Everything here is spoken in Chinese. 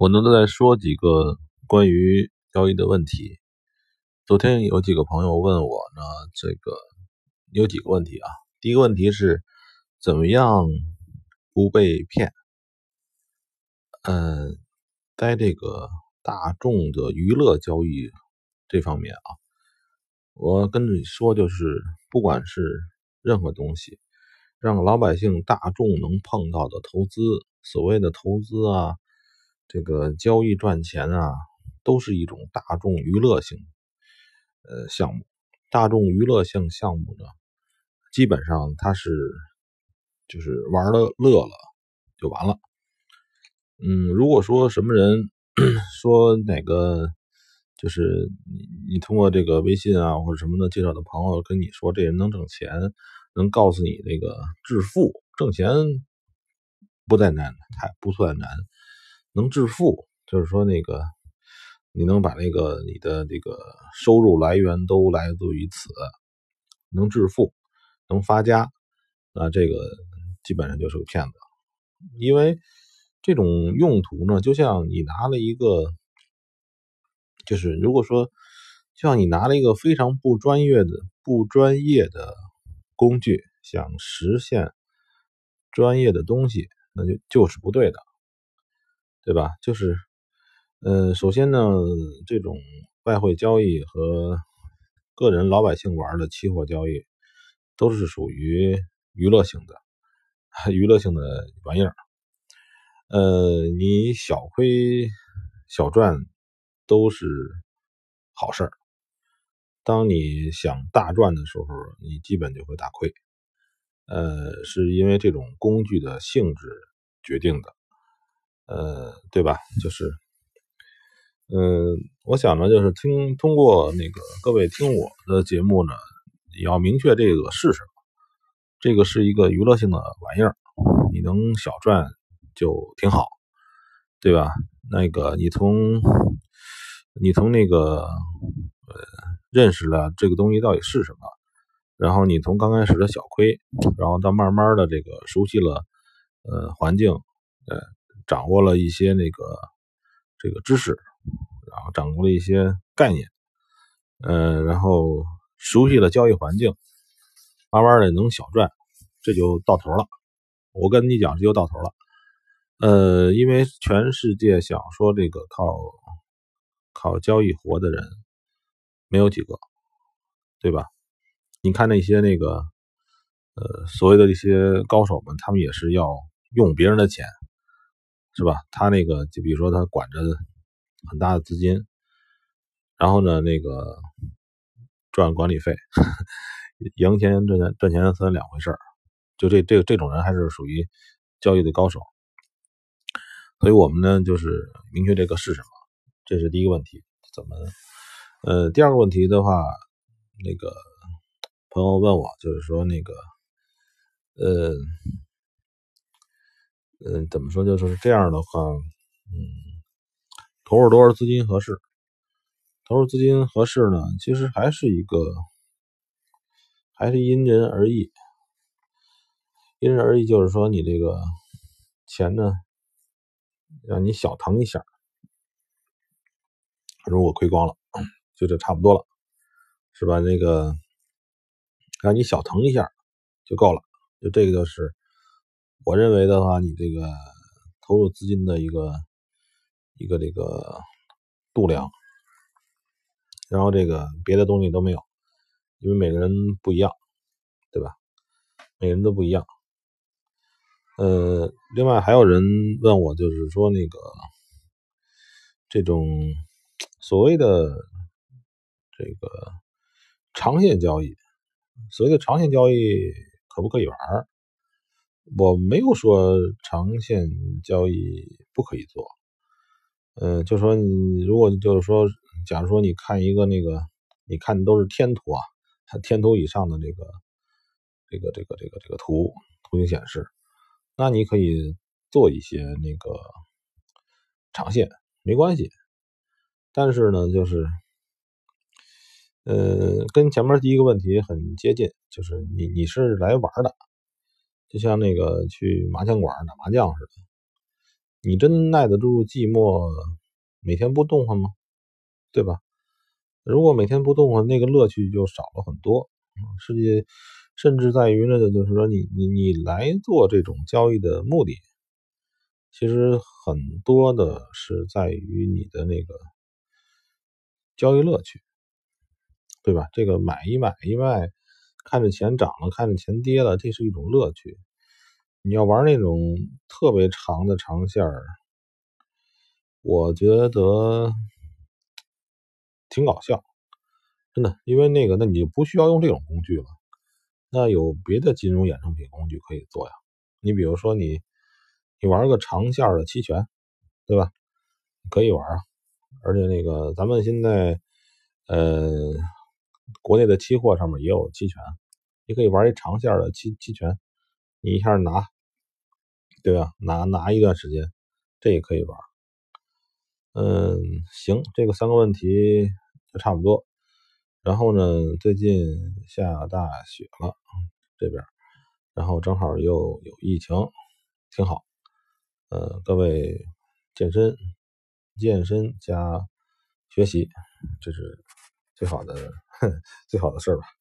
我呢再说几个关于交易的问题。昨天有几个朋友问我呢，这个有几个问题啊。第一个问题是怎么样不被骗？嗯，在这个大众的娱乐交易这方面啊，我跟你说，就是不管是任何东西，让老百姓大众能碰到的投资，所谓的投资啊，这个交易赚钱啊，都是一种大众娱乐性呃项目。大众娱乐性项目呢，基本上它是就是玩的乐了就完了。嗯，如果说什么人 说哪个就是你你通过这个微信啊或者什么的介绍的朋友跟你说这人能挣钱，能告诉你那个致富挣钱不再难，太不算难，能致富就是说那个你能把那个你的这个收入来源都来自于此，能致富能发家，那这个基本上就是个骗子，因为。这种用途呢，就像你拿了一个，就是如果说，像你拿了一个非常不专业的、不专业的工具，想实现专业的东西，那就就是不对的，对吧？就是，呃，首先呢，这种外汇交易和个人老百姓玩的期货交易，都是属于娱乐性的、娱乐性的玩意儿。呃，你小亏小赚都是好事儿。当你想大赚的时候，你基本就会大亏。呃，是因为这种工具的性质决定的。呃，对吧？就是，嗯，我想呢，就是听通过那个各位听我的节目呢，也要明确这个是什么。这个是一个娱乐性的玩意儿，你能小赚。就挺好，对吧？那个你从你从那个呃认识了这个东西到底是什么，然后你从刚开始的小亏，然后到慢慢的这个熟悉了呃环境，呃掌握了一些那个这个知识，然后掌握了一些概念，呃然后熟悉了交易环境，慢慢的能小赚，这就到头了。我跟你讲，这就到头了。呃，因为全世界想说这个靠靠交易活的人没有几个，对吧？你看那些那个呃所谓的一些高手们，他们也是要用别人的钱，是吧？他那个就比如说他管着很大的资金，然后呢那个赚管理费，赢钱赚钱赚钱算两回事儿。就这这这种人还是属于交易的高手。所以我们呢，就是明确这个是什么，这是第一个问题。怎么？呃，第二个问题的话，那个朋友问我，就是说那个，呃，嗯，怎么说？就是这样的话，嗯，投入多少资金合适？投入资金合适呢？其实还是一个，还是因人而异。因人而异，就是说你这个钱呢？让你小疼一下，如果亏光了，就这差不多了，是吧？那个让你小疼一下就够了，就这个就是我认为的话，你这个投入资金的一个一个这个度量，然后这个别的东西都没有，因为每个人不一样，对吧？每个人都不一样。呃，另外还有人问我，就是说那个这种所谓的这个长线交易，所谓的长线交易可不可以玩？我没有说长线交易不可以做。嗯，就说你如果就是说，假如说你看一个那个，你看的都是天图啊，天图以上的这个这个这个这个这个图图形显示。那你可以做一些那个长线，没关系。但是呢，就是，呃，跟前面第一个问题很接近，就是你你是来玩的，就像那个去麻将馆打麻将似的。你真耐得住寂寞，每天不动换吗？对吧？如果每天不动换，那个乐趣就少了很多。实际甚至在于呢，就是说你你你来做这种交易的目的，其实很多的是在于你的那个交易乐趣，对吧？这个买一买一卖，看着钱涨了，看着钱跌了，这是一种乐趣。你要玩那种特别长的长线儿，我觉得挺搞笑，真的，因为那个，那你就不需要用这种工具了。那有别的金融衍生品工具可以做呀？你比如说，你你玩个长线的期权，对吧？可以玩啊。而且那个，咱们现在呃，国内的期货上面也有期权，你可以玩一长线的期期权，你一下拿，对吧？拿拿一段时间，这也可以玩。嗯，行，这个三个问题就差不多。然后呢，最近下大雪了，这边，然后正好又有疫情，挺好。呃，各位健身、健身加学习，这是最好的最好的事儿吧。